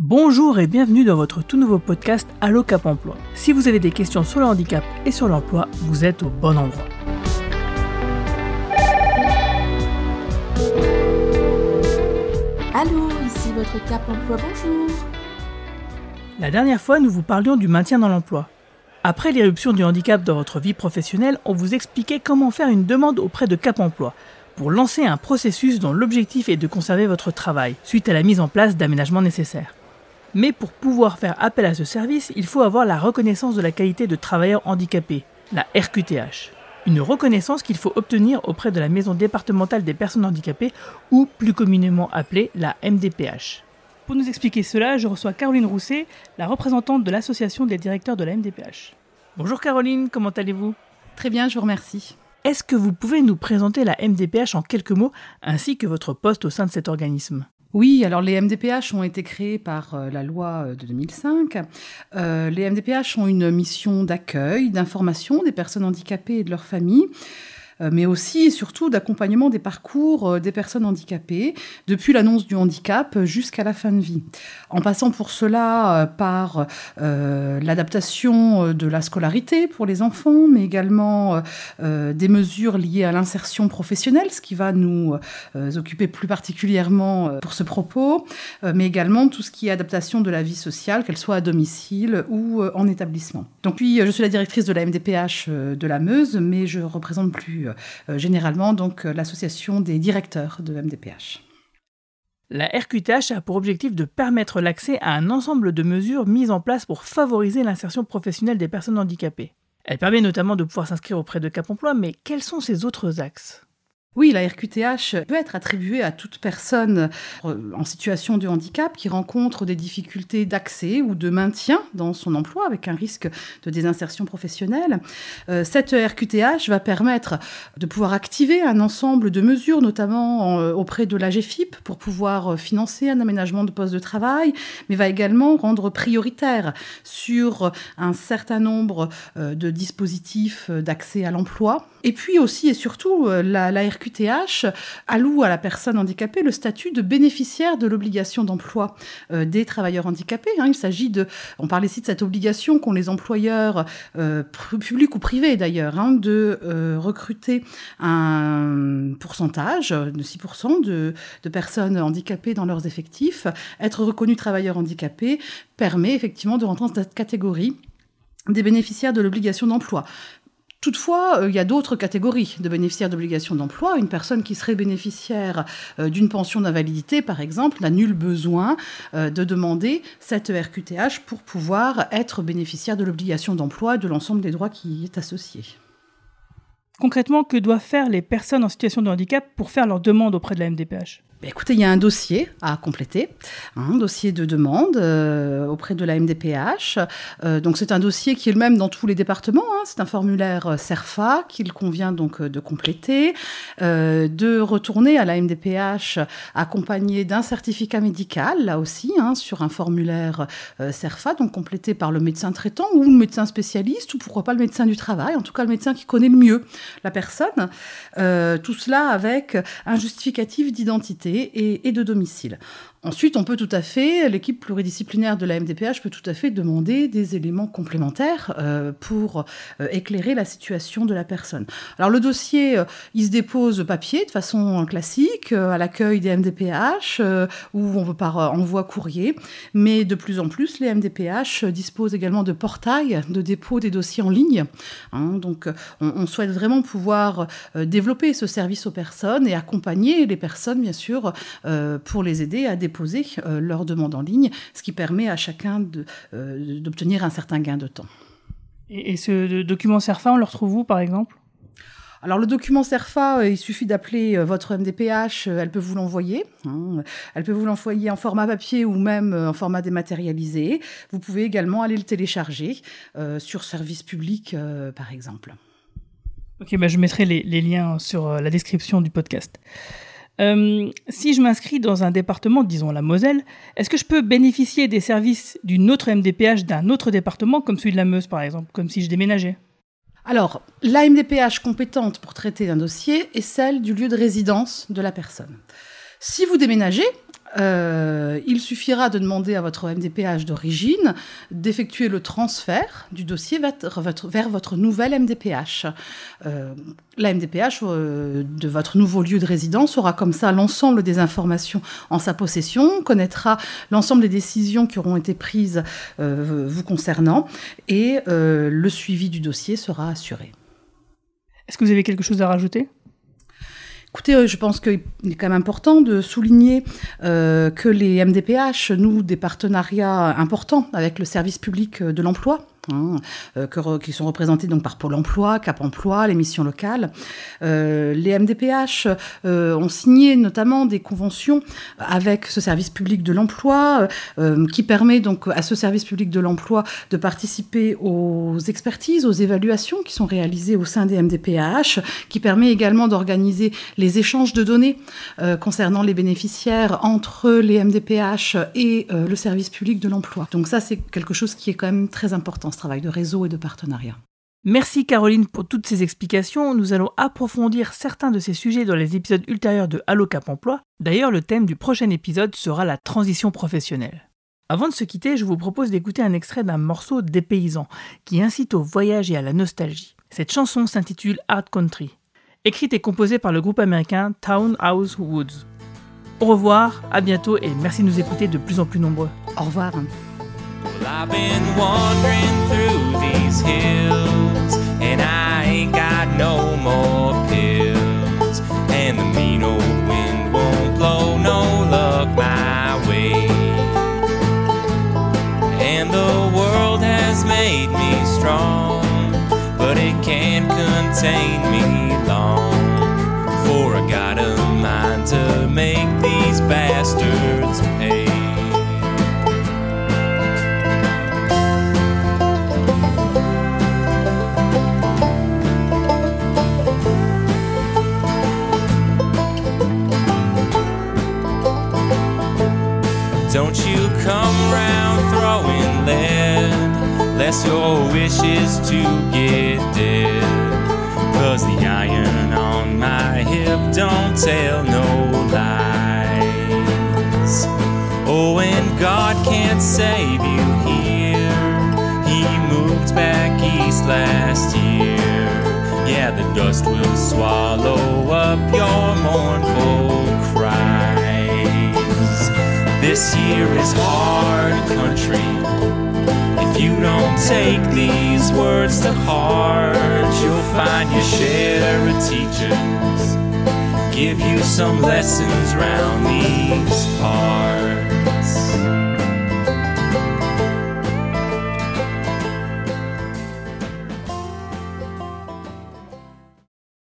Bonjour et bienvenue dans votre tout nouveau podcast Allo Cap Emploi. Si vous avez des questions sur le handicap et sur l'emploi, vous êtes au bon endroit. Allô, ici votre Cap Emploi, bonjour. La dernière fois, nous vous parlions du maintien dans l'emploi. Après l'éruption du handicap dans votre vie professionnelle, on vous expliquait comment faire une demande auprès de Cap Emploi pour lancer un processus dont l'objectif est de conserver votre travail suite à la mise en place d'aménagements nécessaires. Mais pour pouvoir faire appel à ce service, il faut avoir la reconnaissance de la qualité de travailleur handicapé, la RQTH. Une reconnaissance qu'il faut obtenir auprès de la Maison départementale des personnes handicapées ou plus communément appelée la MDPH. Pour nous expliquer cela, je reçois Caroline Rousset, la représentante de l'Association des directeurs de la MDPH. Bonjour Caroline, comment allez-vous? Très bien, je vous remercie. Est-ce que vous pouvez nous présenter la MDPH en quelques mots ainsi que votre poste au sein de cet organisme? Oui, alors les MDPH ont été créés par euh, la loi euh, de 2005. Euh, les MDPH ont une mission d'accueil, d'information des personnes handicapées et de leurs familles. Euh, mais aussi et surtout d'accompagnement des parcours euh, des personnes handicapées, depuis l'annonce du handicap jusqu'à la fin de vie. En passant pour cela euh, par l'adaptation de la scolarité pour les enfants, mais également des mesures liées à l'insertion professionnelle, ce qui va nous occuper plus particulièrement pour ce propos, mais également tout ce qui est adaptation de la vie sociale, qu'elle soit à domicile ou en établissement. Donc puis, je suis la directrice de la MDPH de la Meuse, mais je représente plus euh, généralement donc euh, l'association des directeurs de MDPH. La RQTH a pour objectif de permettre l'accès à un ensemble de mesures mises en place pour favoriser l'insertion professionnelle des personnes handicapées. Elle permet notamment de pouvoir s'inscrire auprès de Cap Emploi, mais quels sont ces autres axes? Oui, la RQTH peut être attribuée à toute personne euh, en situation de handicap qui rencontre des difficultés d'accès ou de maintien dans son emploi avec un risque de désinsertion professionnelle. Euh, cette RQTH va permettre de pouvoir activer un ensemble de mesures, notamment euh, auprès de la GFIP, pour pouvoir financer un aménagement de poste de travail, mais va également rendre prioritaire sur un certain nombre de dispositifs d'accès à l'emploi. Et puis aussi et surtout, la, la RQTH RQTH alloue à la personne handicapée le statut de bénéficiaire de l'obligation d'emploi euh, des travailleurs handicapés. Hein. Il s'agit de, on parle ici de cette obligation qu'ont les employeurs euh, publics ou privés d'ailleurs, hein, de euh, recruter un pourcentage de 6% de, de personnes handicapées dans leurs effectifs. Être reconnu travailleur handicapé permet effectivement de rentrer dans cette catégorie des bénéficiaires de l'obligation d'emploi. Toutefois, euh, il y a d'autres catégories de bénéficiaires d'obligation d'emploi. Une personne qui serait bénéficiaire euh, d'une pension d'invalidité, par exemple, n'a nul besoin euh, de demander cette RQTH pour pouvoir être bénéficiaire de l'obligation d'emploi et de l'ensemble des droits qui y est associé. Concrètement, que doivent faire les personnes en situation de handicap pour faire leur demande auprès de la MDPH bah, écoutez, il y a un dossier à compléter, un dossier de demande euh, auprès de la MDPH. Euh, donc c'est un dossier qui est le même dans tous les départements. Hein. C'est un formulaire euh, CERFA qu'il convient donc de compléter, de retourner à la MDPH accompagné d'un certificat médical, là aussi, hein, sur un formulaire CERFA, donc complété par le médecin traitant ou le médecin spécialiste ou pourquoi pas le médecin du travail, en tout cas le médecin qui connaît le mieux la personne. tout cela avec un justificatif d'identité et, de domicile. Ensuite, on peut tout à fait, l'équipe pluridisciplinaire de la MDPH peut tout à fait demander des éléments complémentaires euh, pour euh, éclairer la situation de la personne. Alors le dossier, euh, il se dépose papier de façon classique à l'accueil des MDPH ou on veut par envoi courrier, mais de plus en plus, les MDPH disposent également de portails de dépôt des dossiers en ligne. Hein. donc on, on, souhaite vraiment pouvoir développer ce service aux personnes et accompagner les personnes, bien sûr, pour les aider à développer déposer euh, leur demande en ligne, ce qui permet à chacun euh, d'obtenir un certain gain de temps. Et, ce document CERFA, on le retrouve où, par exemple? Alors le document CERFA, euh, il suffit d'appeler votre MDPH, elle peut vous l'envoyer. Hein. Elle peut vous l'envoyer en format papier ou même en format dématérialisé. Vous pouvez également aller le télécharger sur service public, par exemple. Ok, bah je mettrai les, les liens sur la description du podcast. Euh, si je m'inscris dans un département, disons la Moselle, est-ce que je peux bénéficier des services d'une autre MDPH d'un autre département, comme celui de la Meuse par exemple, comme si je déménageais? Alors, la MDPH compétente pour traiter un dossier est celle du lieu de résidence de la personne. Si vous déménagez, Euh, il suffira de demander à votre MDPH d'origine d'effectuer le transfert du dossier vers votre, nouvelle MDPH. Euh, la MDPH euh, de votre nouveau lieu de résidence aura comme ça l'ensemble des informations en sa possession, connaîtra l'ensemble des décisions qui auront été prises vous concernant et le suivi du dossier sera assuré. Est-ce que vous avez quelque chose à rajouter? Écoutez, euh, je pense qu'il est quand même important de souligner euh, que les MDPH nouent des partenariats importants avec le service public de l'emploi. Hein, euh, qui sont représentés donc par Pôle Emploi, Cap Emploi, les missions locales. Euh, les MDPH euh, ont signé notamment des conventions avec ce service public de l'emploi, qui permet donc à ce service public de l'emploi de participer aux expertises, aux évaluations qui sont réalisées au sein des MDPH, qui permet également d'organiser les échanges de données concernant les bénéficiaires entre les MDPH et le service public de l'emploi. Donc ça, c'est quelque chose qui est quand même très important travail de réseau et de partenariat. Merci Caroline pour toutes ces explications. Nous allons approfondir certains de ces sujets dans les épisodes ultérieurs de Allo Cap Emploi. D'ailleurs, le thème du prochain épisode sera la transition professionnelle. Avant de se quitter, je vous propose d'écouter un extrait d'un morceau des paysans qui incite au voyage et à la nostalgie. Cette chanson s'intitule Art Country, écrite et composée par le groupe américain Townhouse Woods. Au revoir, à bientôt et merci de nous écouter de plus en plus nombreux. Au revoir. I've been wandering through these hills, and I ain't got no more pills. And the mean old wind won't blow no luck my way. And the world has made me strong, but it can't contain me long. For I got a mind to make these bastards your wish is to get dead. Cause the iron on my hip don't tell no lies. Oh, and God can't save you here. He moved back east last year. Yeah, the dust will swallow up your mournful cries. This year is hard country. You don't take these words to heart, you'll find your share of teachers give you some lessons round these parts.